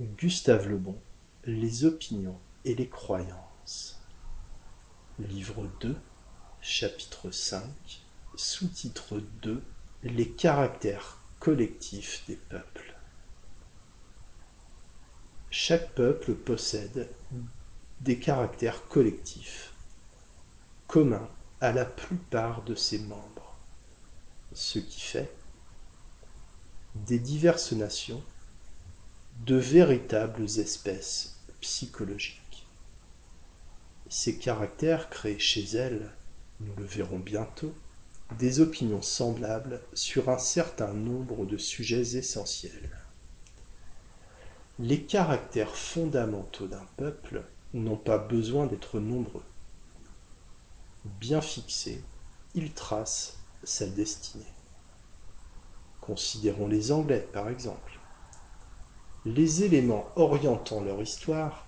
Gustave Le Bon, Les opinions et les croyances. Livre 2, chapitre 5, sous-titre 2, Les caractères collectifs des peuples. Chaque peuple possède des caractères collectifs, communs à la plupart de ses membres, ce qui fait des diverses nations de véritables espèces psychologiques. Ces caractères créent chez elles, nous le verrons bientôt, des opinions semblables sur un certain nombre de sujets essentiels. Les caractères fondamentaux d'un peuple n'ont pas besoin d'être nombreux. Bien fixés, ils tracent sa destinée. Considérons les Anglais, par exemple les éléments orientant leur histoire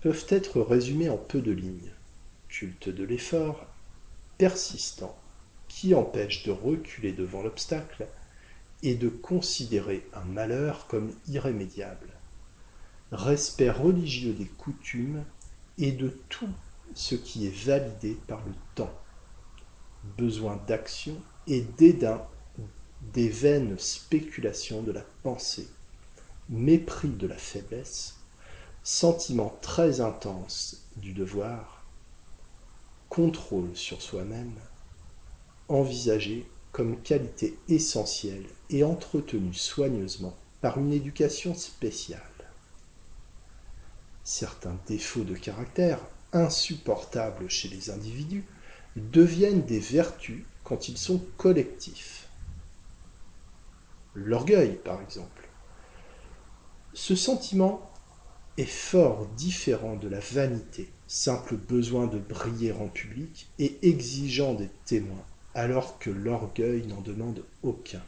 peuvent être résumés en peu de lignes. Culte de l'effort, persistant, qui empêche de reculer devant l'obstacle et de considérer un malheur comme irrémédiable. Respect religieux des coutumes et de tout ce qui est validé par le temps. Besoin d'action et dédain des vaines spéculations de la pensée mépris de la faiblesse, sentiment très intense du devoir, contrôle sur soi-même, envisagé comme qualité essentielle et entretenu soigneusement par une éducation spéciale. Certains défauts de caractère, insupportables chez les individus, deviennent des vertus quand ils sont collectifs. L'orgueil, par exemple, ce sentiment est fort différent de la vanité, simple besoin de briller en public et exigeant des témoins, alors que l'orgueil n'en demande aucun.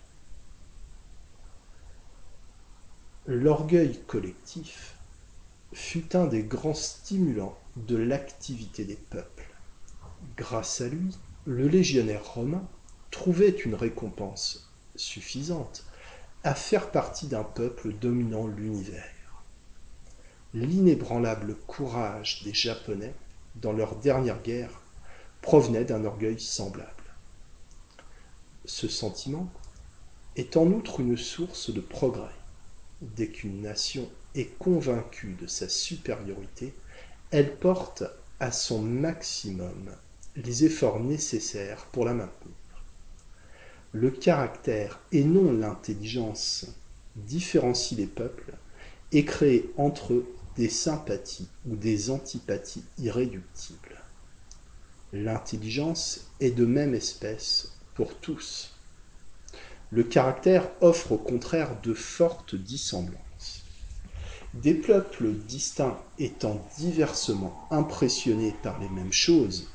L'orgueil collectif fut un des grands stimulants de l'activité des peuples. Grâce à lui, le légionnaire romain trouvait une récompense suffisante à faire partie d'un peuple dominant l'univers. L'inébranlable courage des Japonais dans leur dernière guerre provenait d'un orgueil semblable. Ce sentiment est en outre une source de progrès. Dès qu'une nation est convaincue de sa supériorité, elle porte à son maximum les efforts nécessaires pour la maintenir le caractère et non l'intelligence différencie les peuples et crée entre eux des sympathies ou des antipathies irréductibles. L'intelligence est de même espèce pour tous. Le caractère offre au contraire de fortes dissemblances. Des peuples distincts étant diversement impressionnés par les mêmes choses,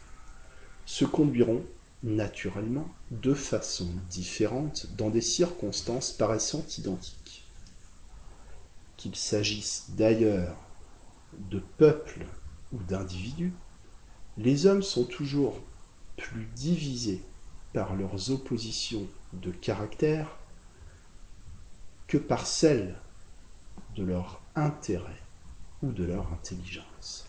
se conduiront naturellement, de façon différente dans des circonstances paraissant identiques. Qu'il s'agisse d'ailleurs de peuples ou d'individus, les hommes sont toujours plus divisés par leurs oppositions de caractère que par celles de leur intérêt ou de leur intelligence.